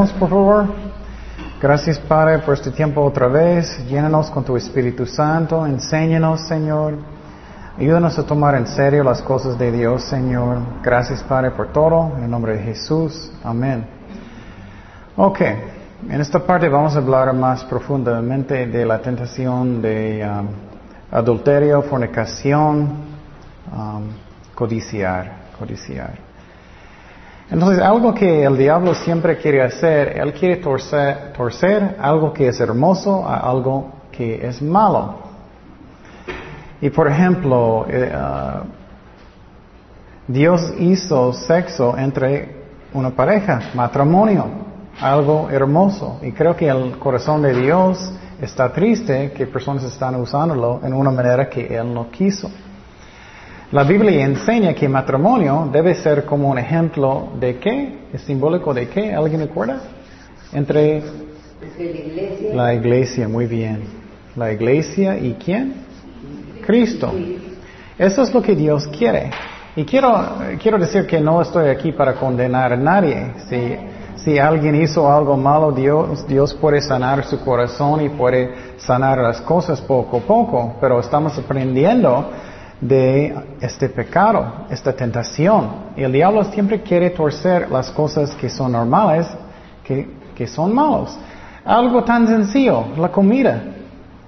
Oremos, por favor. Gracias, Padre, por este tiempo otra vez. Llénanos con tu Espíritu Santo. Enséñanos, Señor. Ayúdanos a tomar en serio las cosas de Dios, Señor. Gracias, Padre, por todo. En el nombre de Jesús. Amén. Ok. En esta parte vamos a hablar más profundamente de la tentación de um, adulterio, fornicación, um, codiciar, codiciar. Entonces, algo que el diablo siempre quiere hacer, él quiere torcer, torcer algo que es hermoso a algo que es malo. Y por ejemplo, eh, uh, Dios hizo sexo entre una pareja, matrimonio, algo hermoso. Y creo que el corazón de Dios está triste que personas están usándolo en una manera que Él no quiso. La Biblia enseña que matrimonio debe ser como un ejemplo de qué, es simbólico de qué, ¿alguien recuerda? Entre la iglesia. la iglesia, muy bien. La iglesia y quién? Cristo. Eso es lo que Dios quiere. Y quiero, quiero decir que no estoy aquí para condenar a nadie. Si, si alguien hizo algo malo, Dios, Dios puede sanar su corazón y puede sanar las cosas poco a poco, pero estamos aprendiendo de este pecado, esta tentación. Y el diablo siempre quiere torcer las cosas que son normales, que, que son malos. Algo tan sencillo, la comida.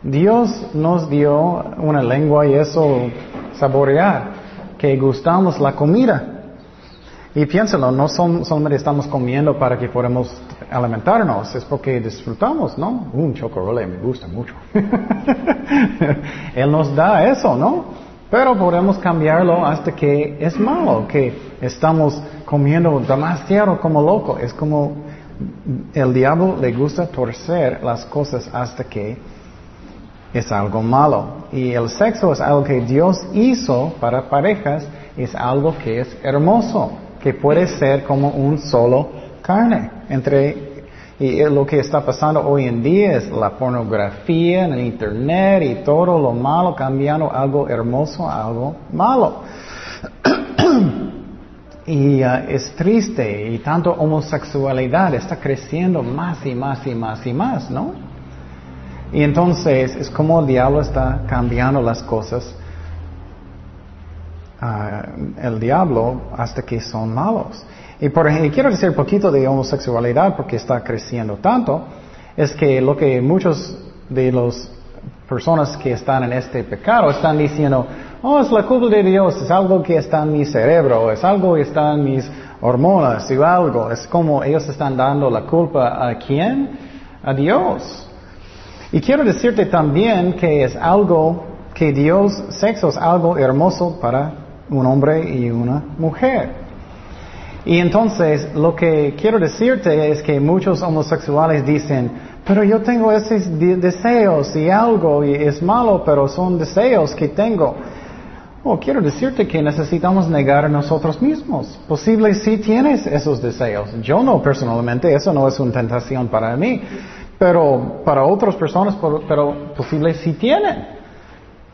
Dios nos dio una lengua y eso saborear, que gustamos la comida. Y piénsalo, no son, solamente estamos comiendo para que podamos alimentarnos, es porque disfrutamos, ¿no? Un chocolate me gusta mucho. Él nos da eso, ¿no? Pero podemos cambiarlo hasta que es malo, que estamos comiendo demasiado como loco. Es como el diablo le gusta torcer las cosas hasta que es algo malo. Y el sexo es algo que Dios hizo para parejas, es algo que es hermoso, que puede ser como un solo carne entre y lo que está pasando hoy en día es la pornografía en el internet y todo lo malo cambiando algo hermoso a algo malo. y uh, es triste y tanto homosexualidad está creciendo más y más y más y más, ¿no? Y entonces es como el diablo está cambiando las cosas, uh, el diablo, hasta que son malos. Y, por ejemplo, quiero decir un poquito de homosexualidad porque está creciendo tanto, es que lo que muchos de las personas que están en este pecado están diciendo, oh, es la culpa de Dios, es algo que está en mi cerebro, es algo que está en mis hormonas o algo. Es como ellos están dando la culpa a quién? A Dios. Y quiero decirte también que es algo que Dios, sexo es algo hermoso para un hombre y una mujer. Y entonces lo que quiero decirte es que muchos homosexuales dicen, pero yo tengo esos deseos y algo y es malo, pero son deseos que tengo. Oh, quiero decirte que necesitamos negar a nosotros mismos. Posible si tienes esos deseos. Yo no personalmente, eso no es una tentación para mí, pero para otras personas, pero posible si tienen.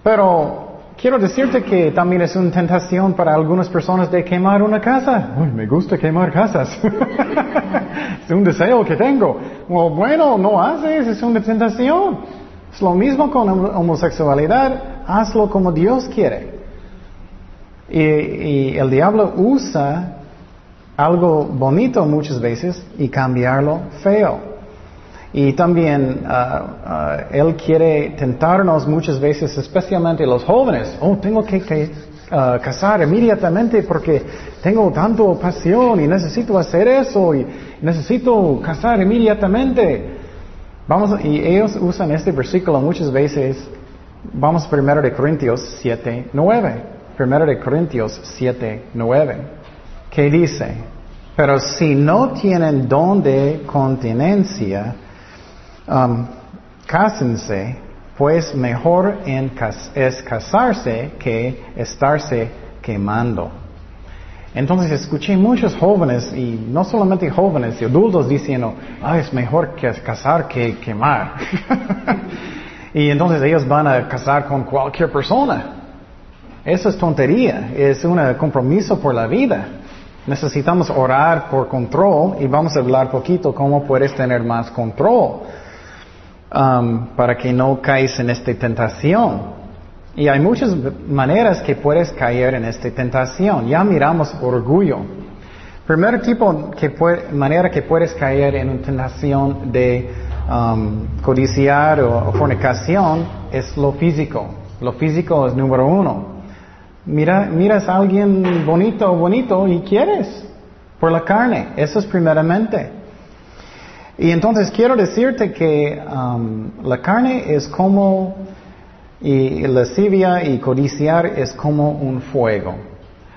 Pero Quiero decirte que también es una tentación para algunas personas de quemar una casa. Uy, me gusta quemar casas. es un deseo que tengo. bueno, no haces, es una tentación. Es lo mismo con homosexualidad. Hazlo como Dios quiere. Y, y el diablo usa algo bonito muchas veces y cambiarlo feo. Y también uh, uh, Él quiere tentarnos muchas veces, especialmente los jóvenes. Oh, tengo que, que uh, casar inmediatamente porque tengo tanto pasión y necesito hacer eso y necesito casar inmediatamente. Vamos, y ellos usan este versículo muchas veces. Vamos primero de Corintios 7, 9. Primero de Corintios 7, 9. ¿Qué dice? Pero si no tienen don de continencia, um, cásense, pues mejor en es casarse que estarse quemando. Entonces escuché muchos jóvenes, y no solamente jóvenes, adultos diciendo, ah, es mejor que casar que quemar. y entonces ellos van a casar con cualquier persona. Eso es tontería, es un compromiso por la vida. Necesitamos orar por control y vamos a hablar poquito cómo puedes tener más control um, para que no caes en esta tentación. Y hay muchas maneras que puedes caer en esta tentación. Ya miramos orgullo. Primer tipo que manera que puedes caer en una tentación de um, codiciar o, fornicación es lo físico. Lo físico es número uno. Mira, miras a alguien bonito bonito y quieres por la carne. Eso es primeramente. Y entonces quiero decirte que um, la carne es como, y lascivia y codiciar es como un fuego,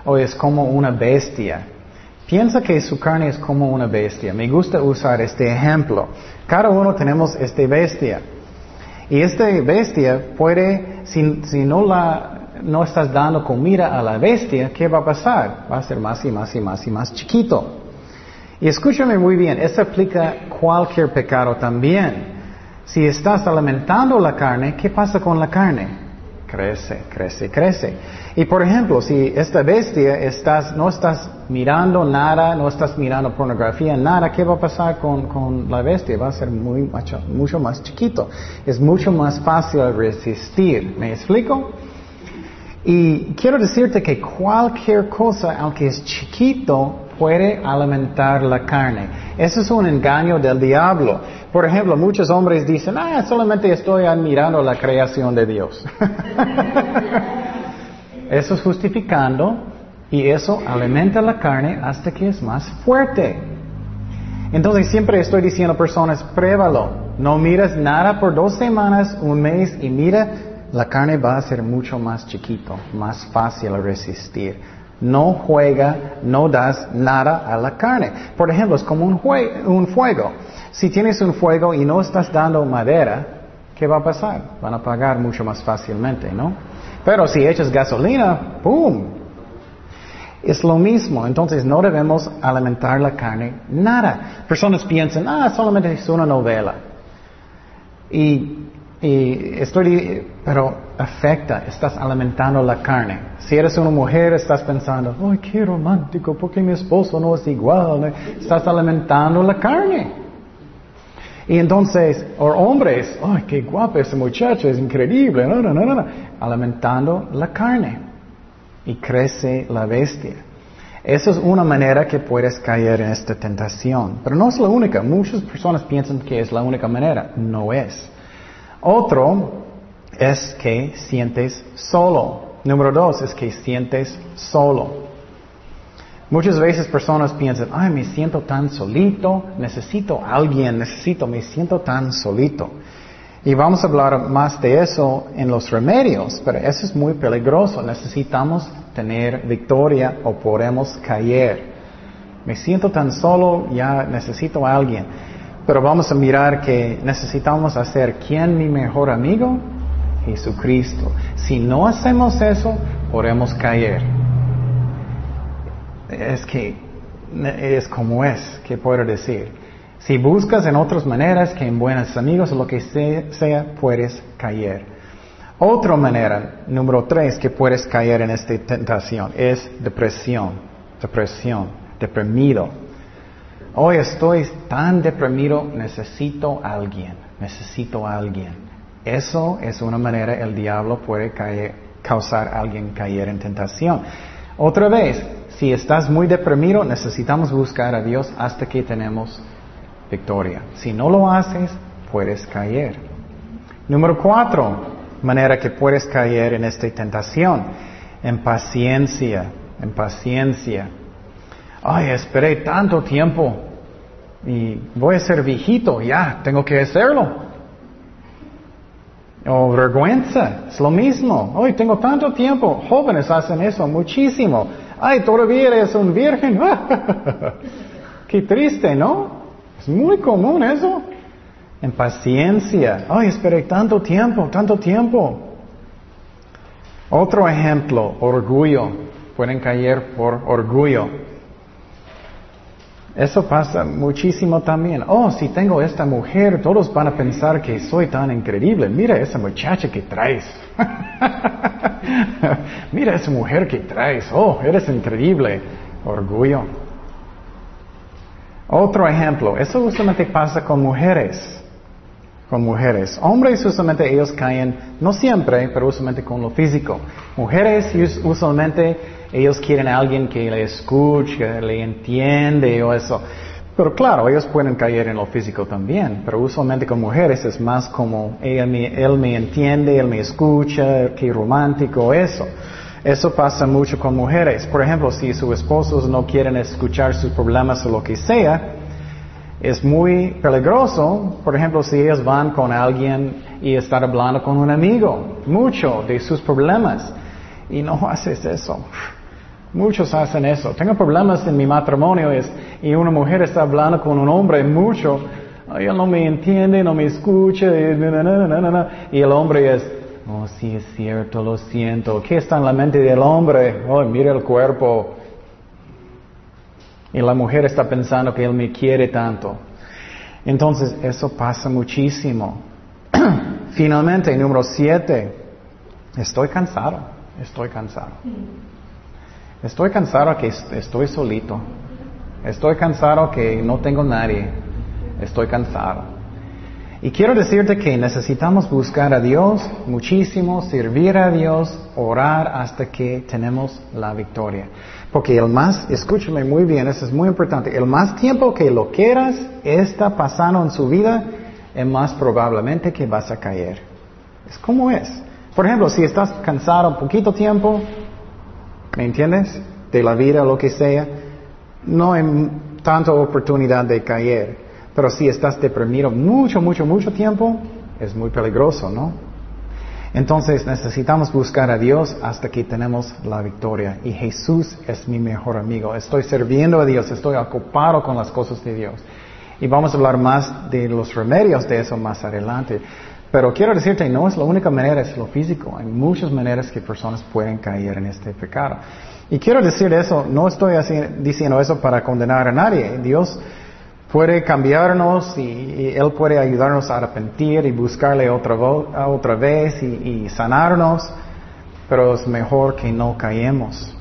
o es como una bestia. Piensa que su carne es como una bestia. Me gusta usar este ejemplo. Cada uno tenemos esta bestia. Y esta bestia puede, si, si no la no estás dando comida a la bestia, ¿qué va a pasar? Va a ser más y más y más y más chiquito. Y escúchame muy bien, esto aplica cualquier pecado también. Si estás alimentando la carne, ¿qué pasa con la carne? Crece, crece, crece. Y por ejemplo, si esta bestia estás, no estás mirando nada, no estás mirando pornografía, nada, ¿qué va a pasar con, con la bestia? Va a ser muy, mucho, más chiquito. Es mucho más fácil resistir. ¿Me explico? Y quiero decirte que cualquier cosa, aunque es chiquito, puede alimentar la carne. Eso es un engaño del diablo. Por ejemplo, muchos hombres dicen, ah, solamente estoy admirando la creación de Dios. eso es justificando y eso alimenta la carne hasta que es más fuerte. Entonces siempre estoy diciendo a personas, pruébalo. No miras nada por dos semanas, un mes y mira la carne va a ser mucho más chiquito, más fácil resistir. No juega, no das nada a la carne. Por ejemplo, es como un, fuego. Si tienes un fuego y no estás dando madera, ¿qué va a pasar? Van a apagar mucho más fácilmente, ¿no? Pero si echas gasolina, ¡pum! Es lo mismo, entonces no debemos alimentar la carne nada. Personas piensan, ah, solamente es una novela. Y y estoy, pero afecta, estás alimentando la carne. Si eres una mujer, estás pensando, ay, qué romántico, porque mi esposo no es igual. Estás alimentando la carne. Y entonces, o hombres, ay, qué guapo ese muchacho, es increíble, no, no, no, no, alimentando la carne. Y crece la bestia. Esa es una manera que puedes caer en esta tentación. Pero no es la única. Muchas personas piensan que es la única manera. No es. Otro es que sientes solo. Número dos es que sientes solo. Muchas veces personas piensan, ay, me siento tan solito, necesito a alguien, necesito, me siento tan solito. Y vamos a hablar más de eso en los remedios, pero eso es muy peligroso. Necesitamos tener victoria o podemos caer. Me siento tan solo, ya necesito a alguien. Pero vamos a mirar que necesitamos hacer quién mi mejor amigo? Jesucristo. Si no hacemos eso, podemos caer. Es que es como es, ¿qué puedo decir? Si buscas en otras maneras que en buenos amigos o lo que sea, puedes caer. Otra manera, número tres, que puedes caer en esta tentación es depresión, depresión, deprimido. Hoy estoy tan deprimido, necesito a alguien, necesito a alguien. Eso es una manera el diablo puede causar a alguien caer en tentación. Otra vez, si estás muy deprimido, necesitamos buscar a Dios hasta que tenemos victoria. Si no lo haces, puedes caer. Número cuatro, manera que puedes caer en esta tentación, en paciencia, en paciencia ay, esperé tanto tiempo y voy a ser viejito, ya, tengo que hacerlo. O vergüenza, es lo mismo. Ay, tengo tanto tiempo. Jóvenes hacen eso muchísimo. Ay, todavía eres un virgen. Qué triste, ¿no? Es muy común eso. En paciencia. Ay, esperé tanto tiempo, tanto tiempo. Otro ejemplo, orgullo. Pueden caer por orgullo. Eso pasa muchísimo también. Oh, si tengo esta mujer, todos van a pensar que soy tan increíble. Mira esa muchacha que traes. Mira esa mujer que traes. Oh, eres increíble. Orgullo. Otro ejemplo, eso usualmente pasa con mujeres. Con mujeres. Hombres usualmente ellos caen, no siempre, pero usualmente con lo físico. Mujeres usualmente ellos quieren a alguien que le escuche, le entiende o eso. Pero claro, ellos pueden caer en lo físico también, pero usualmente con mujeres es más como él me, entiende, él me escucha, qué romántico eso. Eso pasa mucho con mujeres. Por ejemplo, si sus esposos no quieren escuchar sus problemas o lo que sea, es muy peligroso. Por ejemplo, si ellos van con alguien y están hablando con un amigo, mucho de sus problemas, y no haces eso. Muchos hacen eso. Tengo problemas en mi matrimonio y una mujer está hablando con un hombre mucho. él no me entiende, no me escucha. Y, el hombre es, oh, sí es cierto, lo siento. ¿Qué está en la mente del hombre? Oh, mira el cuerpo. Y la mujer está pensando que él me quiere tanto. Entonces, eso pasa muchísimo. Finalmente, número siete, estoy cansado, estoy cansado. Estoy cansado que estoy solito. Estoy cansado que no tengo nadie. Estoy cansado. Y quiero decirte que necesitamos buscar a Dios muchísimo, servir a Dios, orar hasta que tenemos la victoria. Porque el más, escúchame muy bien, eso es muy importante, el más tiempo que lo quieras está pasando en su vida, es más probablemente que vas a caer. Es como es. Por ejemplo, si estás cansado un poquito tiempo, ¿Me entiendes? De la vida lo que sea. No hay tanta oportunidad de caer. Pero si estás deprimido mucho, mucho, mucho tiempo, es muy peligroso, ¿no? Entonces necesitamos buscar a Dios hasta que tenemos la victoria. Y Jesús es mi mejor amigo. Estoy sirviendo a Dios, estoy ocupado con las cosas de Dios. Y vamos a hablar más de los remedios de eso más adelante. Pero quiero decirte, no es la única manera, es lo físico. Hay muchas maneras que personas pueden caer en este pecado. Y quiero decir eso, no estoy diciendo eso para condenar a nadie. Dios puede cambiarnos y, Él puede ayudarnos a arrepentir y buscarle otra, otra vez y, sanarnos, pero es mejor que no caemos.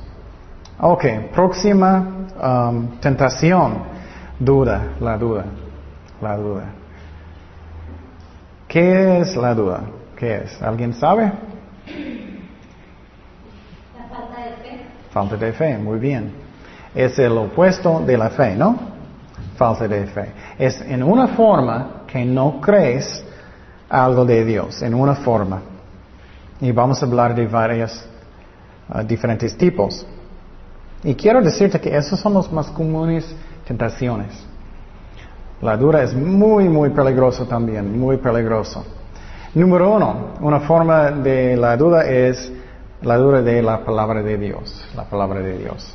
Ok, próxima um, tentación, duda, la duda, la duda. ¿Qué es la duda? ¿Qué es? ¿Alguien sabe? La falta de fe. Falta de fe, muy bien. Es el opuesto de la fe, ¿no? Falta de fe. Es en una forma que no crees algo de Dios, en una forma. Y vamos a hablar de varios uh, diferentes tipos. Y quiero decirte que esos son los más comunes tentaciones. La duda es muy, muy peligroso también, muy peligroso. Número uno, una forma de la duda es la duda de la palabra de Dios, la palabra de Dios.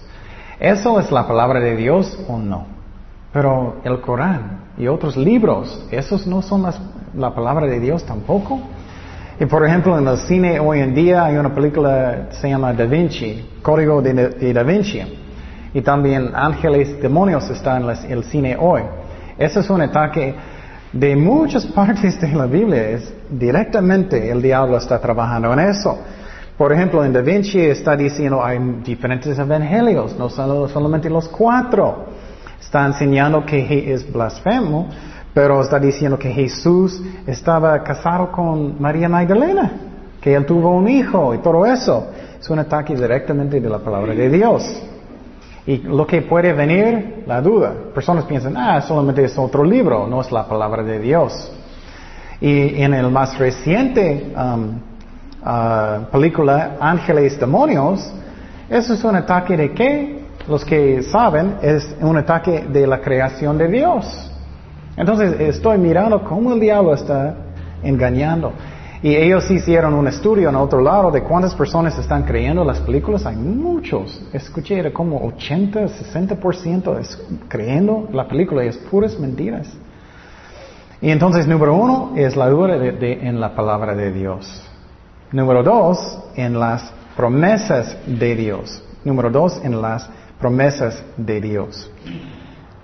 ¿Eso es la palabra de Dios o no? Pero el Corán y otros libros, ¿esos no son la palabra de Dios tampoco? Y por ejemplo, en el cine hoy en día hay una película que se llama Da Vinci, Código de, Da Vinci. Y también Ángeles, Demonios está en el cine hoy. Ese es un ataque de muchas partes de la Biblia. Es directamente el diablo está trabajando en eso. Por ejemplo, en Da Vinci está diciendo hay diferentes evangelios, no solo, solamente los cuatro. Está enseñando que es blasfemo, pero está diciendo que Jesús estaba casado con María Magdalena, que él tuvo un hijo y todo eso. Es un ataque directamente de la palabra de Dios. Y lo que puede venir, la duda. Personas piensan, ah, solamente es otro libro, no es la palabra de Dios. Y en el más reciente um, uh, película, Ángeles Demonios, eso es un ataque de qué? Los que saben, es un ataque de la creación de Dios. Entonces estoy mirando cómo el diablo está engañando. Y ellos hicieron un estudio en otro lado de cuántas personas están creyendo las películas. Hay muchos. Escuché, era como 80, 60% creyendo la película y es puras mentiras. Y entonces, número uno es la duda en la palabra de Dios. Número dos, en las promesas de Dios. Número dos, en las promesas de Dios.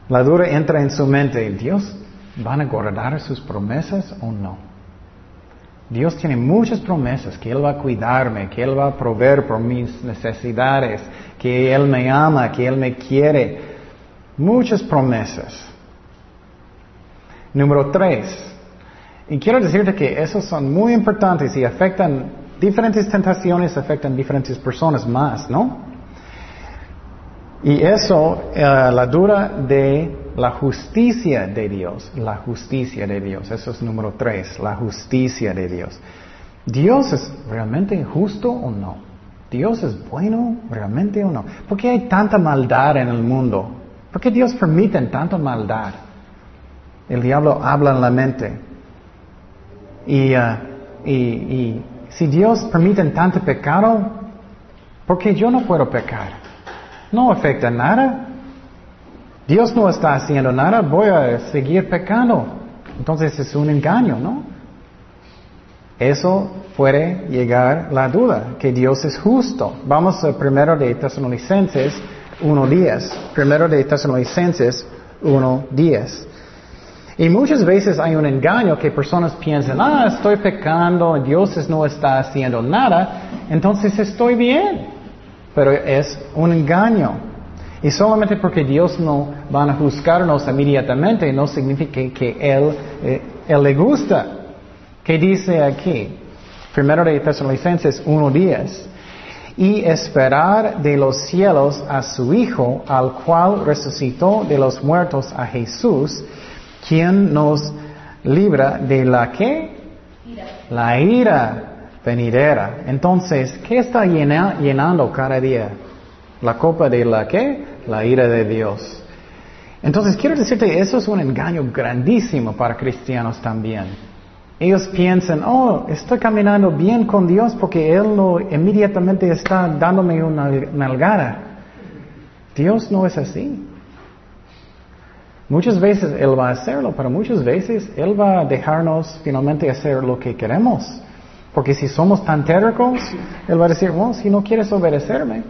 La duda entra en su mente. ¿Dios van a guardar sus promesas o no? Dios tiene muchas promesas, que Él va a cuidarme, que Él va a proveer por mis necesidades, que Él me ama, que Él me quiere. Muchas promesas. Número tres. Y quiero decirte que esos son muy importantes y afectan diferentes tentaciones, afectan diferentes personas más, ¿no? Y eso, eh, la dura de la justicia de Dios, la justicia de Dios, eso es número tres, la justicia de Dios. ¿Dios es realmente justo o no? ¿Dios es bueno realmente o no? ¿Por qué hay tanta maldad en el mundo? ¿Por qué Dios permite tanta maldad? El diablo habla en la mente. Y, uh, y, y si Dios permite tanto pecado, ¿por qué yo no puedo pecar? No afecta nada. Dios no está haciendo nada, voy a seguir pecando. Entonces es un engaño, ¿no? Eso puede llegar la duda, que Dios es justo. Vamos a primero de Tesalonicenses 1.10. Primero de Tesalonicenses 1.10. Y muchas veces hay un engaño que personas piensan, ah, estoy pecando, Dios no está haciendo nada, entonces estoy bien. Pero es un engaño. Y solamente porque Dios no va a juzgarnos inmediatamente no significa que Él, eh, Él le gusta. ¿Qué dice aquí? Primero de Tesalonicenses 1.10. Y esperar de los cielos a su Hijo, al cual resucitó de los muertos a Jesús, quien nos libra de la qué? La ira venidera. Entonces, ¿qué está llenando cada día? La copa de la qué? La ira de Dios. Entonces, quiero decirte, eso es un engaño grandísimo para cristianos también. Ellos piensan, oh, estoy caminando bien con Dios porque Él no inmediatamente está dándome una nalgada. Dios no es así. Muchas veces Él va a hacerlo, pero muchas veces Él va a dejarnos finalmente hacer lo que queremos. Porque si somos tan tercos, Él va a decir, bueno, si no quieres obedecerme.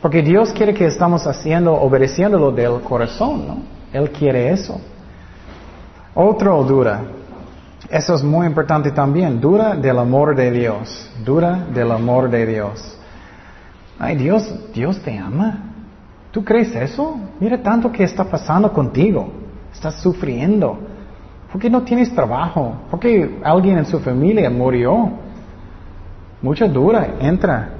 Porque Dios quiere que estamos haciendo, obedeciéndolo del corazón, ¿no? Él quiere eso. Otro dura. Eso es muy importante también. Dura del amor de Dios. Dura del amor de Dios. Ay, Dios, Dios te ama. ¿Tú crees eso? Mira tanto que está pasando contigo. Estás sufriendo. ¿Por qué no tienes trabajo? ¿Por qué alguien en su familia murió? Mucha dura entra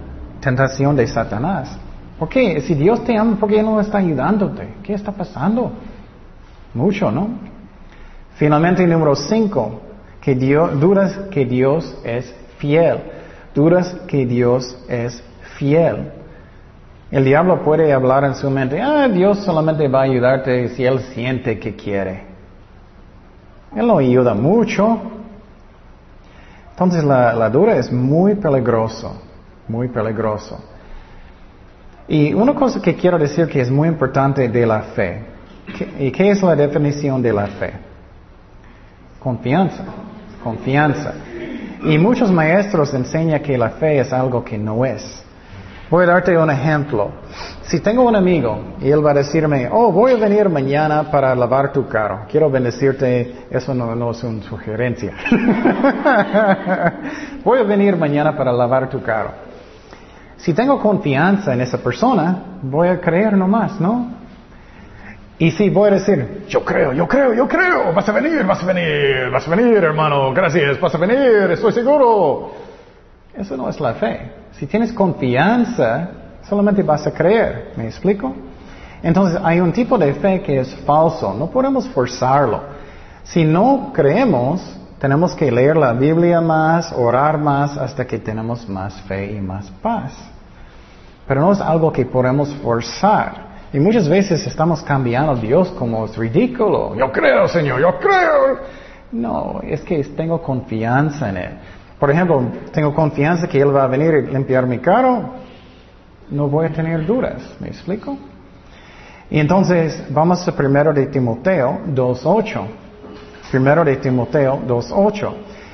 tentación de Satanás. ¿Por qué? Si Dios te ama, ¿por qué no está ayudándote? ¿Qué está pasando? Mucho, ¿no? Finalmente, número cinco, que Dios, que Dios es fiel. Dudas que Dios es fiel. El diablo puede hablar en su mente, ah, Dios solamente va a ayudarte si Él siente que quiere. Él no ayuda mucho. Entonces la, la dura es muy peligroso, muy peligroso. Y una cosa que quiero decir que es muy importante de la fe. ¿Y qué es la definición de la fe? Confianza, confianza. Y muchos maestros enseñan que la fe es algo que no es. Voy a darte un ejemplo. Si tengo un amigo y él va a decirme, oh, voy a venir mañana para lavar tu carro, quiero bendecirte, eso no, es una sugerencia. voy a venir mañana para lavar tu carro. Si tengo confianza en esa persona, voy a creer nomás, ¿no? Y si voy a decir, yo creo, yo creo, yo creo, vas a venir, vas a venir, vas a venir, hermano, gracias, vas a venir, estoy seguro. Eso no es la fe. Si tienes confianza, solamente vas a creer. ¿Me explico? Entonces hay un tipo de fe que es falso. No podemos forzarlo. Si no creemos, tenemos que leer la Biblia más, orar más, hasta que tenemos más fe y más paz. Pero no es algo que podemos forzar. Y muchas veces estamos cambiando a Dios como es ridículo. Yo creo, Señor, yo creo. No, es que tengo confianza en Él. Por ejemplo, tengo confianza que Él va a venir y limpiar mi carro, no voy a tener dudas. ¿Me explico? Y entonces vamos a primero de Timoteo 2.8. Primero de Timoteo 2.8.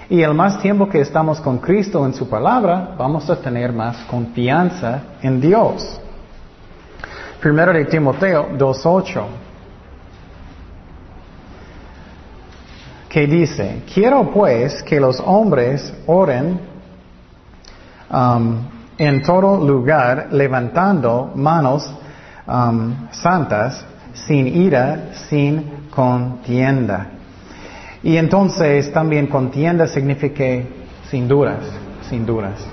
Y el más tiempo que estamos con Cristo en su palabra, vamos a tener más confianza en Dios. Primero de Timoteo 2.8. que dice, quiero pues que los hombres oren um, en todo lugar levantando manos um, santas, sin ira, sin contienda. Y entonces también contienda significa sin dudas, sin dudas.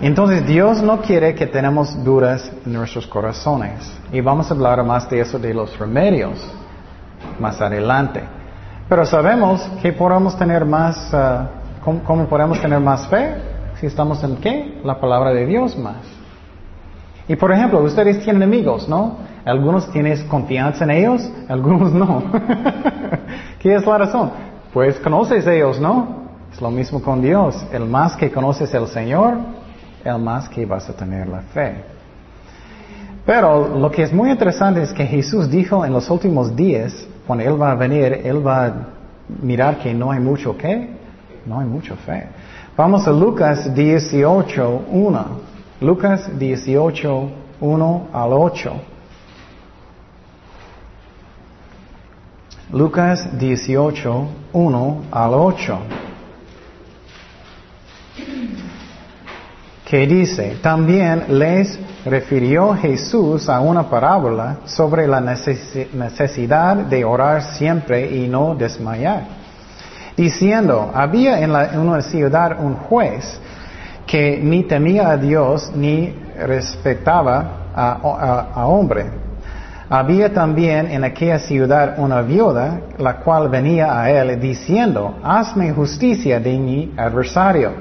Entonces Dios no quiere que tenemos dudas en nuestros corazones. Y vamos a hablar más de eso, de los remedios, más adelante. Pero sabemos que podemos tener más, uh, ¿cómo, ¿cómo, podemos tener más fe? Si estamos en qué? La palabra de Dios más. Y por ejemplo, ustedes tienen amigos, ¿no? Algunos tienes confianza en ellos, algunos no. ¿Qué es la razón? Pues conoces ellos, ¿no? Es lo mismo con Dios. El más que conoces al Señor, el más que vas a tener la fe. Pero lo que es muy interesante es que Jesús dijo en los últimos días, cuando Él va a venir, Él va a mirar que no hay mucho qué, no hay mucha fe. Vamos a Lucas 18, 1. Lucas 18, 1 al 8. Lucas 18, 1 al 8. que dice, también les refirió Jesús a una parábola sobre la necesidad de orar siempre y no desmayar, diciendo, había en, la, una ciudad un juez que ni temía a Dios ni respetaba a hombre. Había también en aquella ciudad una viuda, la cual venía a él diciendo, hazme justicia de mi adversario.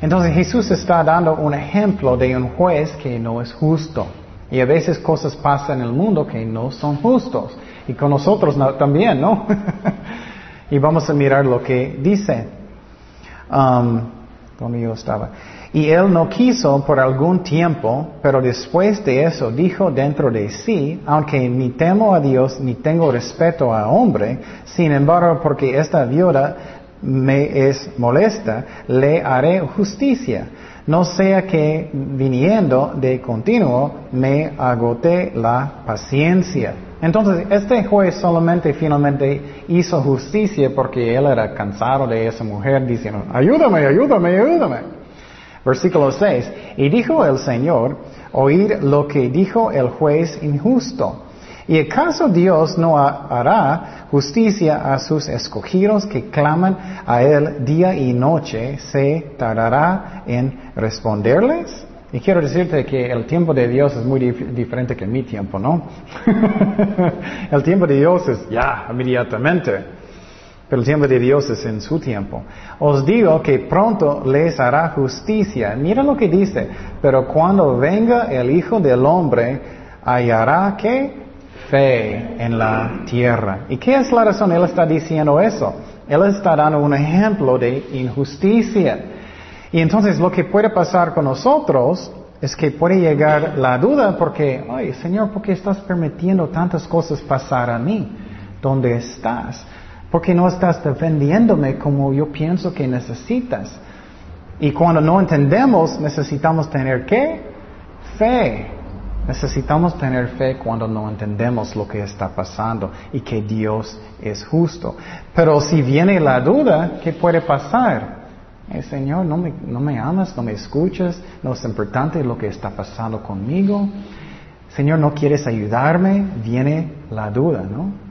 Entonces Jesús está dando un ejemplo de un juez que no es justo. Y a veces cosas pasan en el mundo que no son justos. Y con nosotros no, también, ¿no? y vamos a mirar lo que dice. Um, yo estaba. Y él no quiso por algún tiempo, pero después de eso dijo dentro de sí, aunque ni temo a Dios ni tengo respeto a hombre, sin embargo, porque esta viuda me es molesta, le haré justicia. No sea que viniendo de continuo me agote la paciencia. Entonces, este juez solamente finalmente hizo justicia porque él era cansado de esa mujer diciendo, ayúdame, ayúdame, ayúdame. Versículo 6. Y dijo el Señor, oír lo que dijo el juez injusto. ¿Y acaso Dios no hará justicia a sus escogidos que claman a Él día y noche? ¿Se tardará en responderles? Y quiero decirte que el tiempo de Dios es muy dif diferente que mi tiempo, ¿no? el tiempo de Dios es ya, inmediatamente. Pero el tiempo de Dios es en su tiempo. Os digo que pronto les hará justicia. Mira lo que dice. Pero cuando venga el Hijo del Hombre, hallará que fe en la tierra. ¿Y qué es la razón? Él está diciendo eso. Él está dando un ejemplo de injusticia. Y entonces lo que puede pasar con nosotros es que puede llegar la duda porque, ay, Señor, ¿por qué estás permitiendo tantas cosas pasar a mí? ¿Dónde estás? ¿Por qué no estás defendiéndome como yo pienso que necesitas? Y cuando no entendemos, necesitamos tener qué? Fe. Necesitamos tener fe cuando no entendemos lo que está pasando y que Dios es justo. Pero si viene la duda, ¿qué puede pasar? Eh, Señor, ¿no me, no me amas, no me escuchas, no es importante lo que está pasando conmigo. Señor, ¿no quieres ayudarme? Viene la duda, ¿no?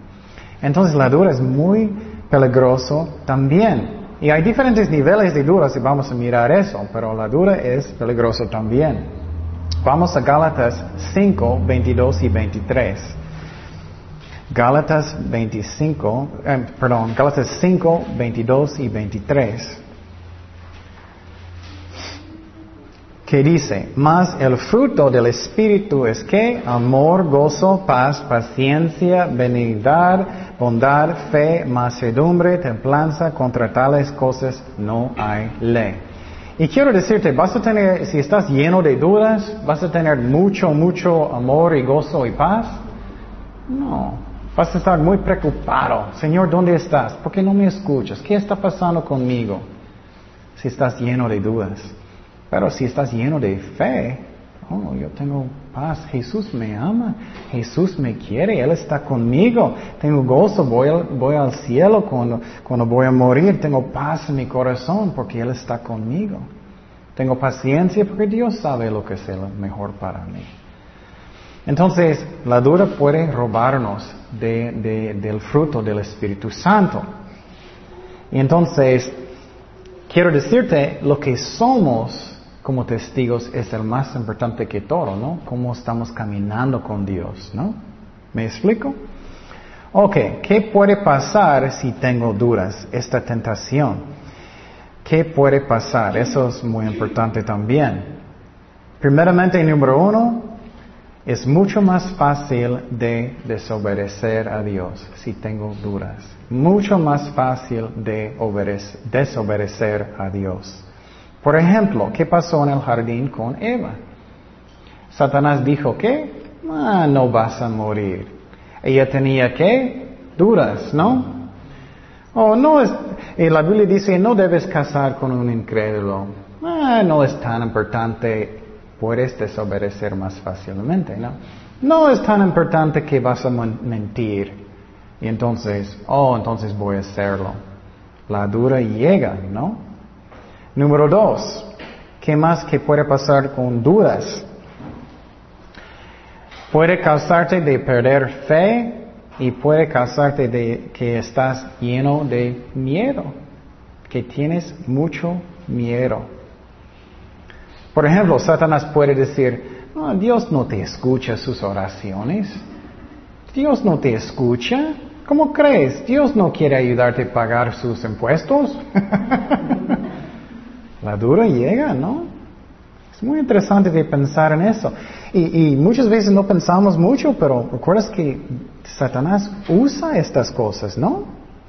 Entonces la duda es muy peligroso también. Y hay diferentes niveles de dudas y vamos a mirar eso, pero la duda es peligroso también. Vamos a Gálatas 5, 22 y 23. Gálatas 25, eh, perdón, Gálatas 5, 22 y 23. Que dice, mas el fruto del Espíritu es que amor, gozo, paz, paciencia, benignidad, bondad, fe, mansedumbre, templanza, contra tales cosas no hay ley. Y quiero decirte, vas a tener, si estás lleno de dudas, vas a tener mucho, mucho amor y gozo y paz. No, vas a estar muy preocupado. Señor, ¿dónde estás? ¿Por qué no me escuchas? ¿Qué está pasando conmigo? Si estás lleno de dudas. Pero si estás lleno de fe, oh, yo tengo paz. Jesús me ama. Jesús me quiere. Él está conmigo. Tengo gozo. Voy al, voy al cielo cuando, cuando voy a morir. Tengo paz en mi corazón porque Él está conmigo. Tengo paciencia porque Dios sabe lo que es lo mejor para mí. Entonces, la duda puede robarnos de- de- del fruto del Espíritu Santo. Y entonces, quiero decirte, lo que somos como testigos es el más importante que todo, ¿no? Cómo estamos caminando con Dios, ¿no? ¿Me explico? Ok, ¿qué puede pasar si tengo dudas? Esta tentación. ¿Qué puede pasar? Eso es muy importante también. Primeramente, número uno, es mucho más fácil de desobedecer a Dios si tengo dudas. Mucho más fácil de obedec- desobedecer a Dios. Por ejemplo, ¿qué pasó en el jardín con Eva? Satanás dijo que "Ah, no vas a morir. Ella tenía que dudas, ¿no? Oh, no es, y la Biblia dice no debes casar con un incrédulo. Ah, no es tan importante, puedes desobedecer más fácilmente, ¿no? No es tan importante que vas a men- mentir. Y entonces, oh, entonces voy a hacerlo. La duda llega, ¿no? Número dos, ¿qué más que puede pasar con dudas? Puede causarte de perder fe y puede causarte de que estás lleno de miedo, que tienes mucho miedo. Por ejemplo, Satanás puede decir, "Ah, Dios no te escucha sus oraciones. Dios no te escucha. ¿Cómo crees? Dios no quiere ayudarte a pagar sus impuestos. La dura llega, ¿no? Es muy interesante de pensar en eso. Y, muchas veces no pensamos mucho, pero recuerdas que Satanás usa estas cosas, ¿no?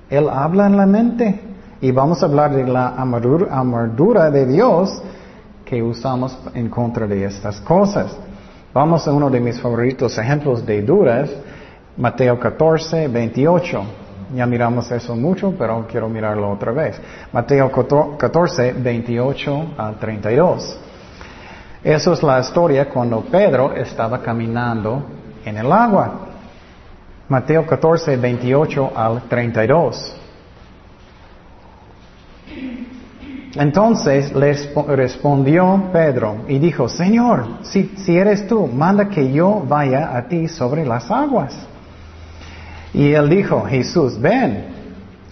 Él habla en la mente. Y vamos a hablar de la armadura, armadura de Dios que usamos en contra de estas cosas. Vamos a uno de mis favoritos ejemplos de dudas, Mateo 14, 28. Ya miramos eso mucho, pero quiero mirarlo otra vez. Mateo 14, 28 al 32. Eso es la historia cuando Pedro estaba caminando en el agua. Mateo 14, 28 al 32. Entonces le respondió Pedro y dijo, Señor, si, si, eres tú, manda que yo vaya a ti sobre las aguas. Y él dijo, Jesús, ven.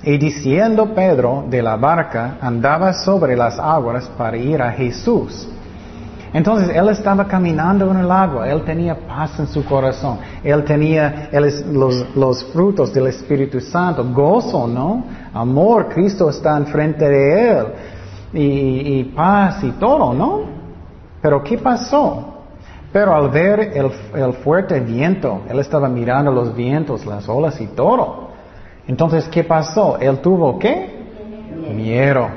Y diciendo Pedro de la barca, andaba sobre las aguas para ir a Jesús. Entonces él estaba caminando en el agua, él tenía paz en su corazón, él tenía los, frutos del Espíritu Santo, gozo, ¿no? Amor, Cristo está enfrente de él, y, y paz y todo, ¿no? Pero ¿qué pasó? Pero al ver el, el, fuerte viento, él estaba mirando los vientos, las olas y todo. Entonces, ¿qué pasó? Él tuvo qué? Miedo.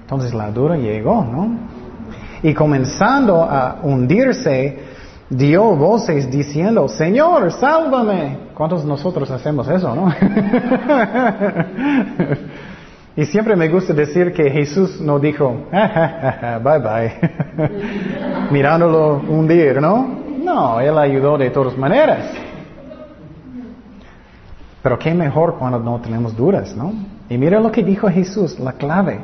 Entonces la dura llegó, ¿no? Y comenzando a hundirse, dio voces diciendo, Señor, sálvame. ¿Cuántos nosotros hacemos eso, no? y siempre me gusta decir que Jesús no dijo, bye bye, mirándolo hundir, ¿no? No, Él ayudó de todas maneras. Pero qué mejor cuando no tenemos dudas, ¿no? Y mira lo que dijo Jesús, la clave.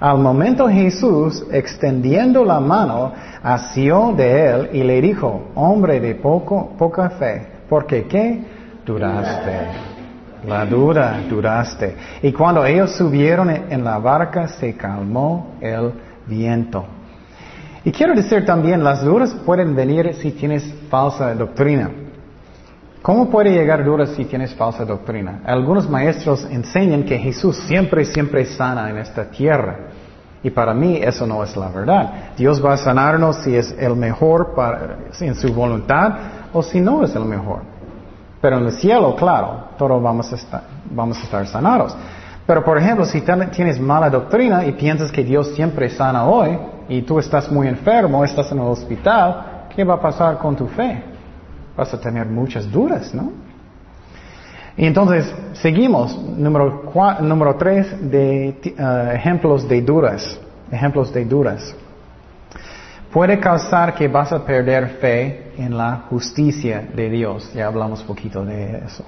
Al momento Jesús, extendiendo la mano, asió de él y le dijo, hombre de poco, poca fe, porque qué? Duraste. La duda, duraste. Y cuando ellos subieron en la barca, se calmó el viento. Y quiero decir también, las dudas pueden venir si tienes falsa doctrina. ¿Cómo puede llegar dudas si tienes falsa doctrina? Algunos maestros enseñan que Jesús siempre, siempre sana en esta tierra. Y para mí eso no es la verdad. Dios va a sanarnos si es el mejor para, en su voluntad o si no es el mejor. Pero en el cielo, claro, todos vamos a estar, vamos a estar sanados. Pero por ejemplo, si tienes mala doctrina y piensas que Dios siempre sana hoy y tú estás muy enfermo, estás en el hospital, ¿qué va a pasar con tu fe? vas a tener muchas dudas, ¿no? Y entonces, seguimos, número, número tres, de uh, ejemplos de dudas, ejemplos de dudas. Puede causar que vas a perder fe en la justicia de Dios, ya hablamos poquito de eso.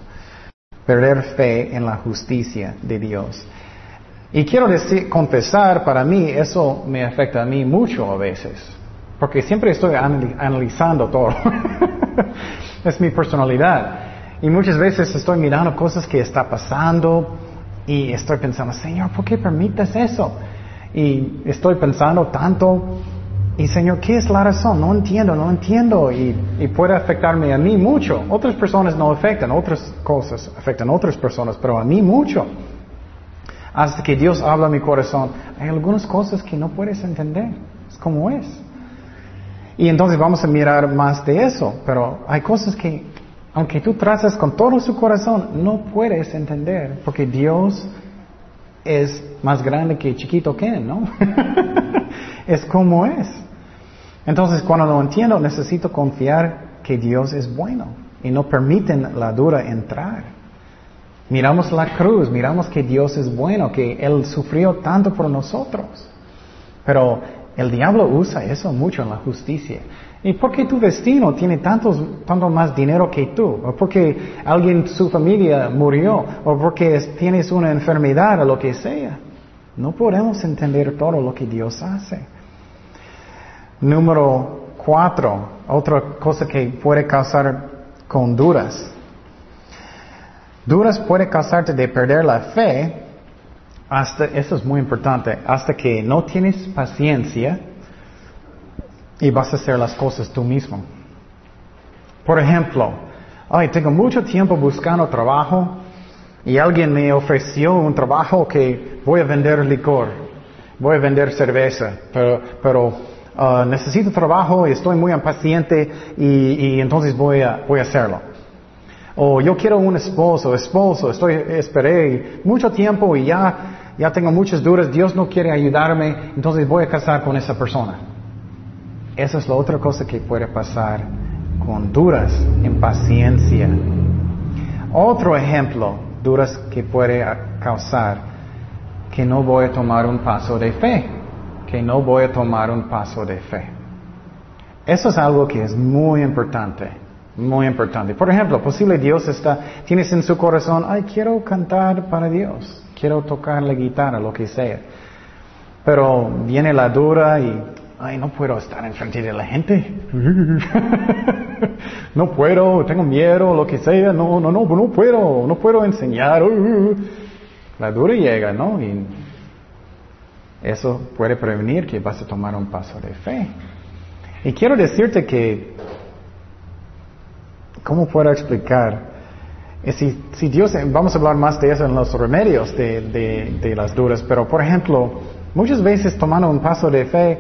Perder fe en la justicia de Dios. Y quiero decir, confesar, para mí, eso me afecta a mí mucho a veces. porque siempre estoy analizando todo. es mi personalidad. Y muchas veces estoy mirando cosas que está pasando y estoy pensando, Señor, ¿por qué permites eso? Y estoy pensando tanto, y Señor, ¿qué es la razón? No entiendo, no entiendo, y, y puede afectarme a mí mucho. Otras personas no afectan, otras cosas afectan a otras personas, pero a mí mucho. Hasta que Dios habla a mi corazón, hay algunas cosas que no puedes entender, es como es. Y entonces vamos a mirar más de eso, pero hay cosas que, aunque tú trazas con todo su corazón, no puedes entender, porque Dios es más grande que chiquito que, ¿no? es como es. Entonces, cuando no entiendo, necesito confiar que Dios es bueno y no permiten la dura entrar. Miramos la cruz, miramos que Dios es bueno, que Él sufrió tanto por nosotros. Pero el diablo usa eso mucho en la justicia. ¿Y por qué tu vecino tiene tantos, tanto más dinero que tú? ¿O porque alguien su familia murió? ¿O porque tienes una enfermedad o lo que sea? No podemos entender todo lo que Dios hace. Número cuatro, otra cosa que puede causar con duras. Duras puede causarte de perder la fe hasta, eso es muy importante, hasta que no tienes paciencia y vas a hacer las cosas tú mismo. Por ejemplo, ay, tengo mucho tiempo buscando trabajo y alguien me ofreció un trabajo que voy a vender licor, voy a vender cerveza, pero, pero uh, necesito trabajo y estoy muy impaciente y, y entonces voy a, voy a hacerlo. O yo quiero un esposo, esposo, estoy, esperé mucho tiempo y ya ya tengo muchas dudas, Dios no quiere ayudarme, entonces voy a casar con esa persona. Esa es la otra cosa que puede pasar con duras, impaciencia. Otro ejemplo, duras que puede causar, que no voy a tomar un paso de fe, que no voy a tomar un paso de fe. Eso es algo que es muy importante, muy importante. Por ejemplo, posible Dios está, tienes en su corazón, ay, quiero cantar para Dios quiero tocar la guitarra, lo que sea. Pero viene la dura y, ay, no puedo estar enfrente de la gente. no puedo, tengo miedo, lo que sea, no, no, no, no puedo, no puedo enseñar. La dura llega, ¿no? Eso puede prevenir que vas a tomar un paso de fe. Y quiero decirte que, ¿cómo puedo explicar? Si, si, Dios, vamos a hablar más de eso en los remedios de, de, las dudas, pero por ejemplo, muchas veces tomando un paso de fe,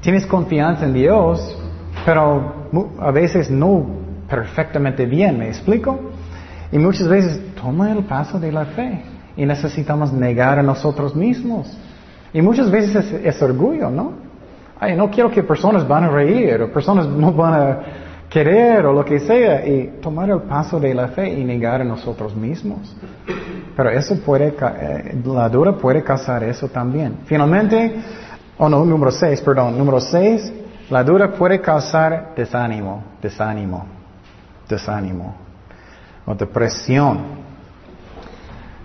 tienes confianza en Dios, pero a veces no perfectamente bien, ¿me explico? Y muchas veces toma el paso de la fe y necesitamos negar a nosotros mismos. Y muchas veces es, es orgullo, ¿no? Ay, no quiero que personas van a reír o personas no van a querer o lo que sea y tomar el paso de la fe y negar a nosotros mismos. Pero eso puede, eh, la dura puede causar eso también. Finalmente, o oh no, número seis, perdón, número seis, la dura puede causar desánimo, desánimo, desánimo, o depresión.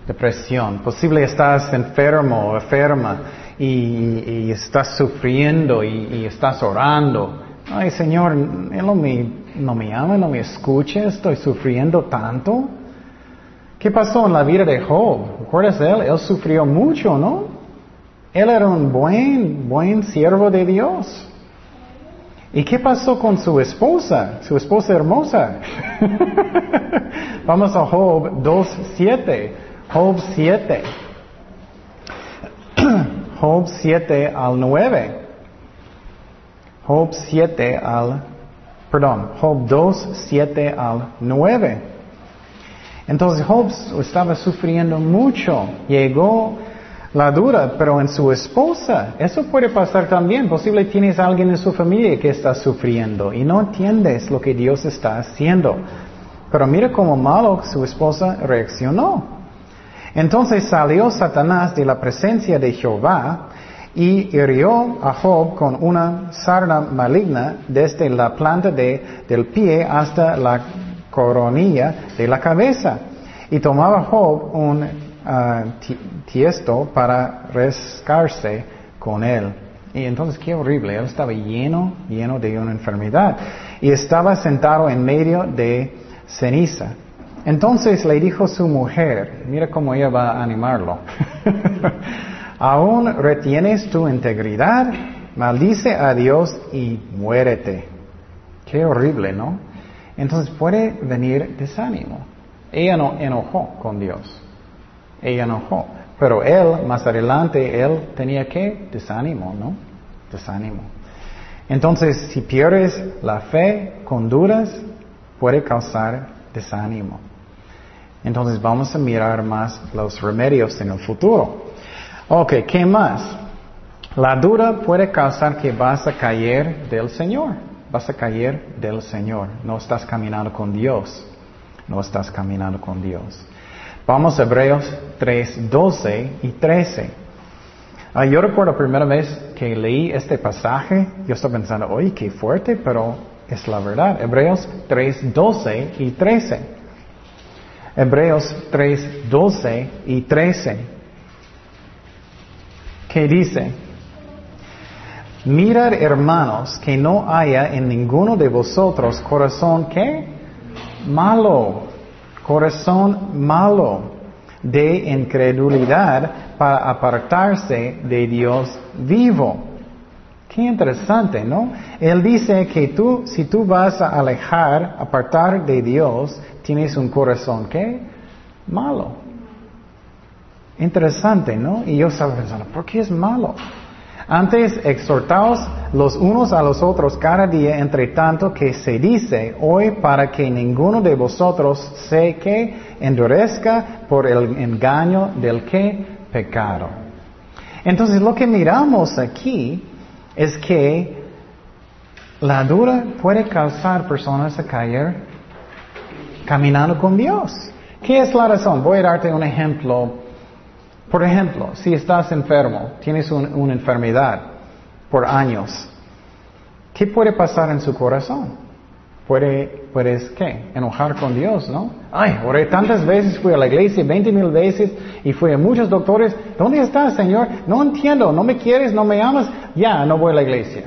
Depresión. Posible estás enfermo o enferma y, estás sufriendo y estás orando Ay, Señor, Él no me, no me ama, no me escucha, estoy sufriendo tanto. ¿Qué pasó en la vida de Job? ¿Recuerdas él? Él sufrió mucho, ¿no? Él era un buen, buen siervo de Dios. ¿Y qué pasó con su esposa? Su esposa hermosa. Vamos a Job 2.7. Job 7. Job 7 al 9. Job 7 al, perdón, Job 2, 7 al 9. Entonces Job estaba sufriendo mucho. Llegó la dura, pero en su esposa. Eso puede pasar también. Posible tienes a alguien en su familia que está sufriendo y no entiendes lo que Dios está haciendo. Pero mira cómo malo su esposa reaccionó. Entonces salió Satanás de la presencia de Jehová y hirió a Job con una sarna maligna desde la planta de, del pie hasta la coronilla de la cabeza. Y tomaba Job un ah, tiesto para rescarse con él. Y entonces qué horrible, él estaba lleno, lleno de una enfermedad. Y estaba sentado en medio de ceniza. Entonces le dijo su mujer, mira cómo ella va a animarlo, aún retienes tu integridad, maldice a Dios y muérete. Qué horrible, ¿no? Entonces puede venir desánimo. Ella no enojó con Dios. Ella enojó. Pero él, más adelante, él tenía que desánimo, ¿no? Desánimo. Entonces, si pierdes la fe con dudas, puede causar desánimo. Entonces vamos a mirar más los remedios en el futuro. Ok, ¿qué más? La duda puede causar que vas a caer del Señor. Vas a caer del Señor. No estás caminando con Dios. No estás caminando con Dios. Vamos a Hebreos 3, 12 y 13. Ah, yo recuerdo la primera vez que leí este pasaje, yo estaba pensando, oye, qué fuerte, pero es la verdad. Hebreos 3, 12 y 13. Hebreos 3, 12 y 13. ¿Qué dice? Mirad, hermanos, que no haya en ninguno de vosotros corazón que malo, corazón malo de incredulidad para apartarse de Dios vivo. Qué interesante, ¿no? Él dice que tú, si tú vas a alejar, apartar de Dios, tienes un corazón ¿qué? malo. Interesante, ¿no? Y yo estaba pensando, ¿por qué es malo? Antes exhortaos los unos a los otros cada día, entre tanto que se dice hoy para que ninguno de vosotros se que endurezca por el engaño del que pecado. Entonces lo que miramos aquí es que la duda puede causar personas a caer caminando con Dios. ¿Qué es la razón? Voy a darte un ejemplo. Por ejemplo, si estás enfermo, tienes una enfermedad por años, ¿qué puede pasar en su corazón? Puede, puedes, ¿qué? Enojar con Dios, ¿no? Ay, oré tantas veces, fui a la iglesia 20 mil veces y fui a muchos doctores. ¿Dónde estás, Señor? No entiendo, no me quieres, no me amas. Ya, no voy a la iglesia.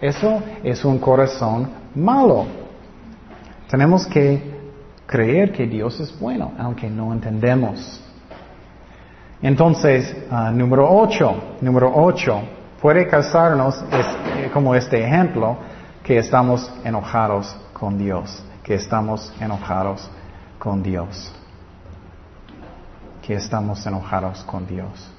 Eso es un corazón malo. Tenemos que creer que Dios es bueno, aunque no entendemos. Entonces, ah, número 8, número 8, puede casarnos eh, como este ejemplo, que estamos enojados con Dios, que estamos enojados con Dios, que estamos enojados con Dios.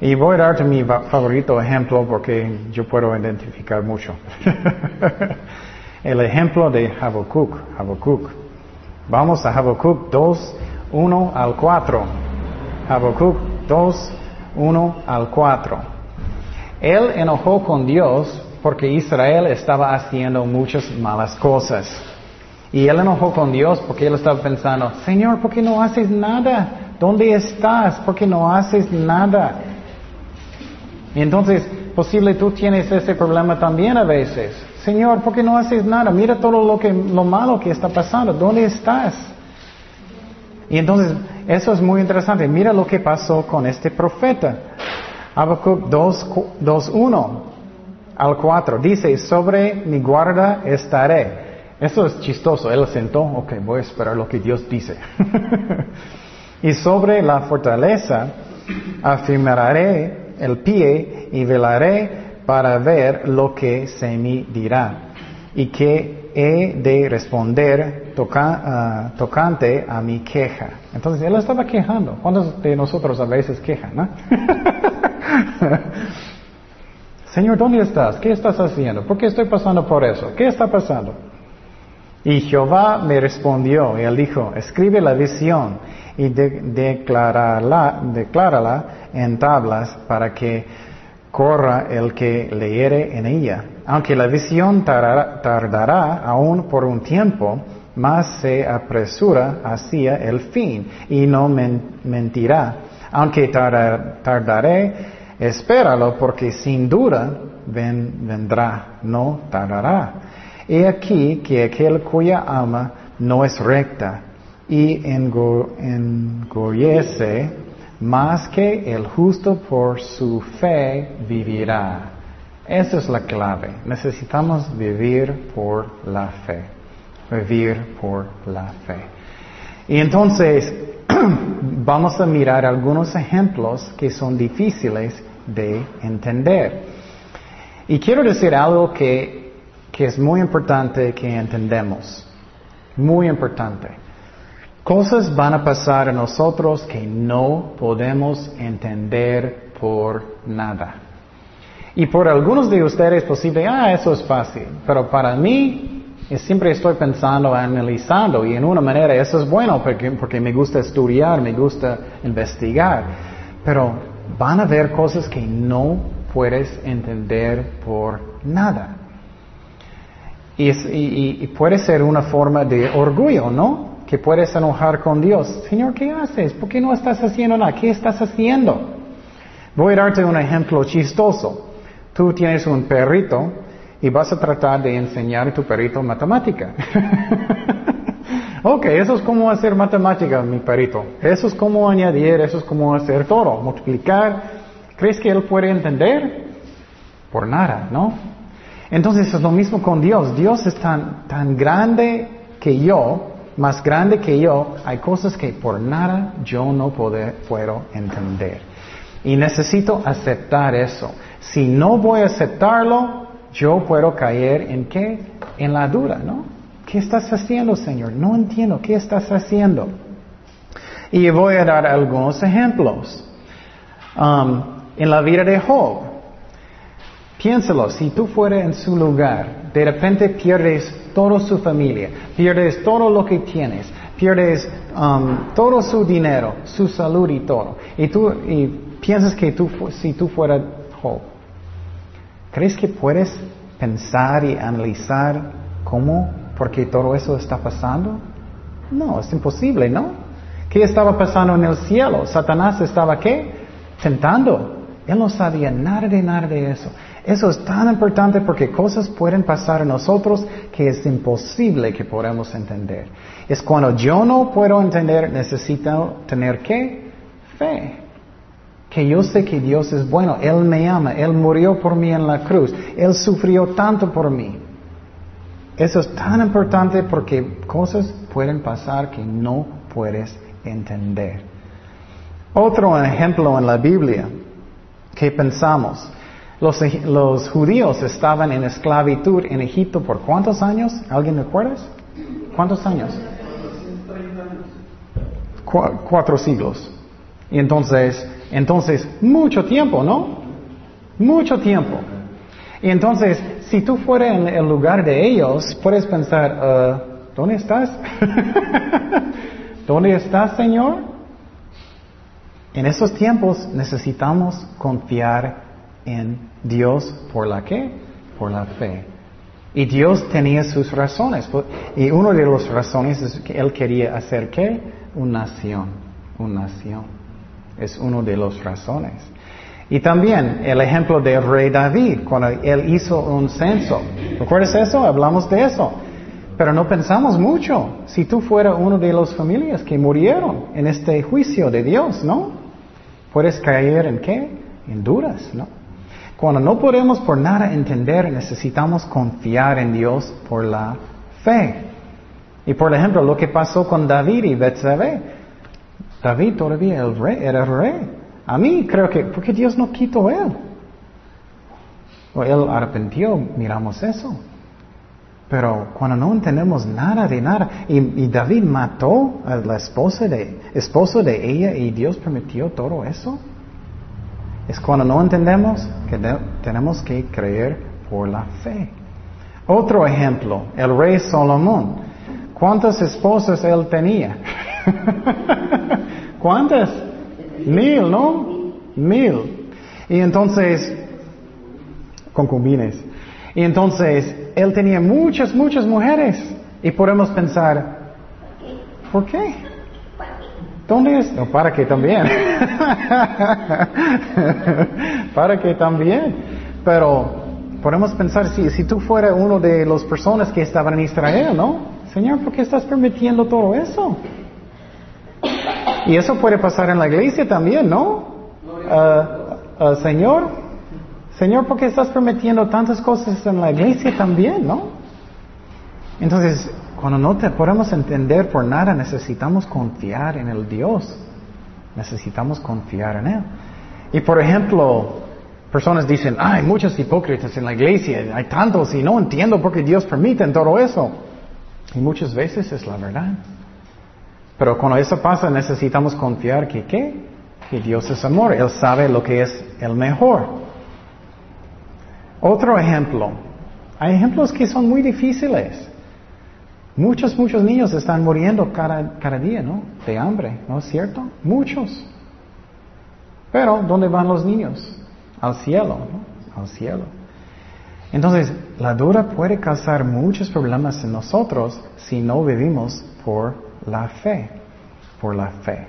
Y voy a darte mi favorito ejemplo porque yo puedo identificar mucho. el ejemplo de Habacuc. Habacuc. Vamos a Habacuc 2, 1 al 4. Habacuc 2, 1 al 4. Él enojó con Dios porque Israel estaba haciendo muchas malas cosas. Y él enojó con Dios porque él estaba pensando, Señor, ¿por qué no haces nada? ¿Dónde estás? ¿Por qué no haces nada? Y entonces, posible tú tienes ese problema también a veces. Señor, ¿por qué no haces nada? Mira todo lo, que, lo malo que está pasando. ¿Dónde estás? Y entonces, eso es muy interesante. Mira lo que pasó con este profeta. Habacuc 2.1 al 4. Dice, sobre mi guarda estaré. Eso es chistoso. Él sentó, ok, voy a esperar lo que Dios dice. y sobre la fortaleza afirmaré el pie y velaré para ver lo que se me dirá y que he de responder ah, tocante a mi queja. Entonces él estaba quejando. ¿Cuántos de nosotros a veces quejan? ¿no? Señor, ¿dónde estás? ¿Qué estás haciendo? ¿Por qué estoy pasando por eso? ¿Qué está pasando? Y Jehová me respondió y él dijo, escribe la visión y declárala en tablas para que corra el que leyere en ella. Aunque la visión tardará, aún por un tiempo, más se apresura hacia el fin y no mentirá. Aunque tardaré, espéralo porque sin duda vendrá, no tardará. He aquí que aquel cuya alma no es recta y engollece más que el justo por su fe vivirá. Esa es la clave. Necesitamos vivir por la fe. Vivir por la fe. Y entonces vamos a mirar algunos ejemplos que son difíciles de entender. Y quiero decir algo que, que es muy importante que entendemos. Muy importante. Cosas van a pasar a nosotros que no podemos entender por nada. Y por algunos de ustedes posible, ah, eso es fácil. Pero para mí, siempre estoy pensando, analizando, y en una manera eso es bueno porque, porque me gusta estudiar, me gusta investigar. Pero van a ver cosas que no puedes entender por nada. Y, puede ser una forma de orgullo, ¿no? Que puedes enojar con Dios. Señor, ¿qué haces? ¿Por qué no estás haciendo nada? ¿Qué estás haciendo? Voy a darte un ejemplo chistoso. Tú tienes un perrito y vas a tratar de enseñar a tu perrito matemática. ok, eso es como hacer matemática, mi perrito. Eso es como añadir, eso es como hacer todo, multiplicar. ¿Crees que él puede entender? Por nada, ¿no? Entonces es lo mismo con Dios. Dios es tan, tan grande que yo, más grande que yo. Hay cosas que por nada yo no puedo entender. Y necesito aceptar eso. Si no voy a aceptarlo, yo puedo caer en qué? En la duda, ¿no? ¿Qué estás haciendo, Señor? No entiendo, ¿qué estás haciendo? Y voy a dar algunos ejemplos. Um, en la vida de Job, Piénsalo, si tú fueras en su lugar, de repente pierdes toda su familia, pierdes todo lo que tienes, pierdes um, todo su dinero, su salud y todo. Y tú y piensas que tú, si tú fueras Job, ¿crees que puedes pensar y analizar cómo, por qué todo eso está pasando? No, es imposible, ¿no? ¿Qué estaba pasando en el cielo? Satanás estaba qué? Tentando. Él no sabía nada de nada de eso. Eso es tan importante porque cosas pueden pasar a nosotros que es imposible que podamos entender. Es cuando yo no puedo entender, necesito tener qué? Fe. Que yo sé que Dios es bueno, Él me ama, Él murió por mí en la cruz, Él sufrió tanto por mí. Eso es tan importante porque cosas pueden pasar que no puedes entender. Otro ejemplo en la Biblia que pensamos. Los, judíos estaban en esclavitud en Egipto por cuántos años? ¿Alguien recuerda? ¿Cuántos años? cuatro siglos. Y entonces, entonces, mucho tiempo, ¿no? Mucho tiempo. Y entonces, si tú fueras en el lugar de ellos, puedes pensar, uh, ¿dónde estás? ¿Dónde estás, Señor? En esos tiempos necesitamos confiar en Dios por la qué? Por la fe. Y Dios tenía sus razones. Y una de las razones es que Él quería hacer qué? Una nación. Una nación. Es una de las razones. Y también el ejemplo del rey David, cuando él hizo un censo. ¿Recuerdas eso? Hablamos de eso. Pero no pensamos mucho. Si tú fueras una de las familias que murieron en este juicio de Dios, ¿no? Puedes caer en qué? En dudas, ¿no? Cuando no podemos por nada entender, necesitamos confiar en Dios por la fe. Y por ejemplo, lo que pasó con David y Betsabé. David todavía el rey, era el rey. A mí creo que, porque Dios no quitó él. O él arrepintió, miramos eso. Pero cuando no entendemos nada de nada, y, David mató a la esposa de, esposo de ella y Dios permitió todo eso. Es cuando no entendemos que tenemos que creer por la fe. Otro ejemplo, el rey Salomón. ¿Cuántas esposas él tenía? ¿Cuántas? Mil, ¿no? Mil. Y entonces, concubines. Y entonces, él tenía muchas, muchas mujeres. Y podemos pensar, ¿por qué? ¿Dónde es? No, para que también. para que también. Pero podemos pensar, si, si tú fueras uno de las personas que estaban en Israel, ¿no? Señor, ¿por qué estás permitiendo todo eso? Y eso puede pasar en la iglesia también, ¿no? Ah, ah, Señor, Señor, ¿por qué estás permitiendo tantas cosas en la iglesia también, no? Entonces, cuando no te podemos entender por nada, necesitamos confiar en el Dios. Necesitamos confiar en Él. Y por ejemplo, personas dicen, hay muchos hipócritas en la iglesia, hay tantos y no entiendo por qué Dios permite todo eso. Y muchas veces es la verdad. Pero cuando eso pasa necesitamos confiar que ¿qué? Que Dios es amor, Él sabe lo que es el mejor. Otro ejemplo, hay ejemplos que son muy difíciles. Muchos, muchos niños están muriendo cada, día, ¿no? De hambre, ¿no es cierto? Muchos. Pero, ¿dónde van los niños? Al cielo, ¿no? Al cielo. Entonces, la duda puede causar muchos problemas en nosotros si no vivimos por la fe, por la fe.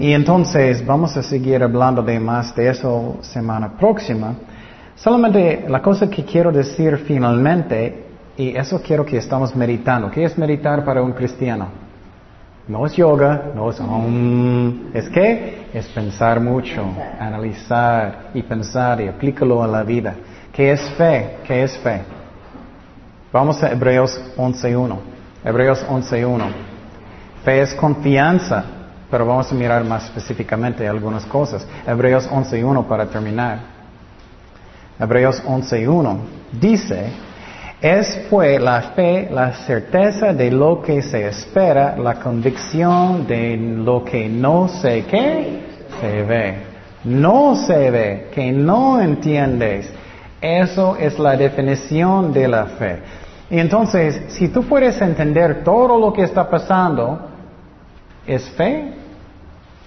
Y entonces vamos a seguir hablando de más de eso semana próxima. Solamente la cosa que quiero decir finalmente, y eso quiero que estamos meditando. ¿Qué es meditar para un cristiano? No es yoga, no es es qué? Es pensar mucho, analizar y pensar y aplícalo a la vida. ¿Qué es fe? ¿Qué es fe? Vamos a Hebreos 11.1. Hebreos 11.1. Fe es confianza, pero vamos a mirar más específicamente algunas cosas. Hebreos 11.1 para terminar. Hebreos 11.1 dice, es pues la fe la certeza de lo que se espera, la convicción de lo que no se qué se ve. No se ve, que no entiendes. Eso es la definición de la fe. Y entonces, si tú puedes entender todo lo que está pasando, ¿es fe?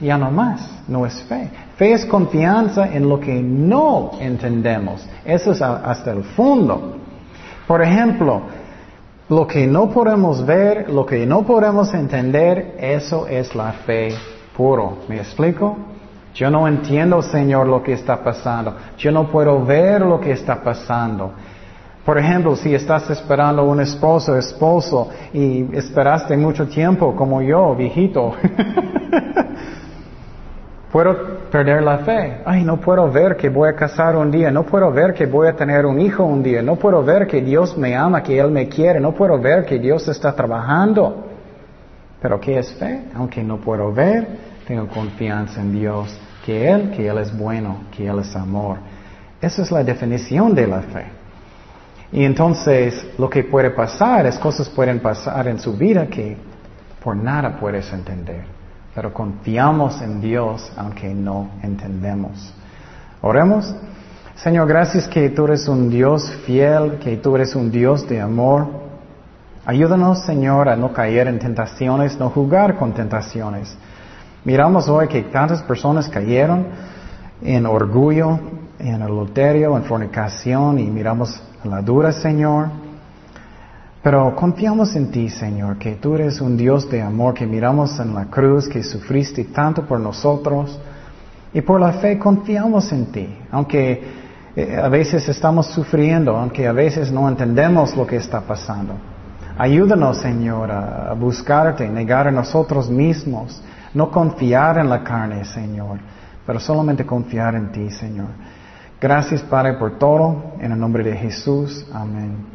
Ya no más, no es fe. Fe es confianza en lo que no entendemos. Eso es hasta el fondo. Por ejemplo, lo que no podemos ver, lo que no podemos entender, eso es la fe puro. ¿Me explico? Yo no entiendo, Señor, lo que está pasando. Yo no puedo ver lo que está pasando. Por ejemplo, si estás esperando un esposo, esposo, y esperaste mucho tiempo, como yo, viejito, puedo perder la fe. Ay, no puedo ver que voy a casar un día, no puedo ver que voy a tener un hijo un día, no puedo ver que Dios me ama, que Él me quiere, no puedo ver que Dios está trabajando. Pero ¿qué es fe? Aunque no puedo ver, tengo confianza en Dios, que Él, que Él es bueno, que Él es amor. Esa es la definición de la fe. Y entonces lo que puede pasar es cosas pueden pasar en su vida que por nada puedes entender. Pero confiamos en Dios aunque no entendemos. Oremos. Señor, gracias que tú eres un Dios fiel, que tú eres un Dios de amor. Ayúdanos, Señor, a no caer en tentaciones, no jugar con tentaciones. Miramos hoy que tantas personas cayeron en orgullo, en adulterio, en fornicación y miramos la dura, Señor. Pero confiamos en ti, Señor, que tú eres un Dios de amor, que miramos en la cruz, que sufriste tanto por nosotros. Y por la fe confiamos en ti, aunque eh, a veces estamos sufriendo, aunque a veces no entendemos lo que está pasando. Ayúdanos, Señor, a buscarte, negar a nosotros mismos, no confiar en la carne, Señor, pero solamente confiar en ti, Señor. Gracias, Padre, por todo. En el nombre de Jesús. Amén.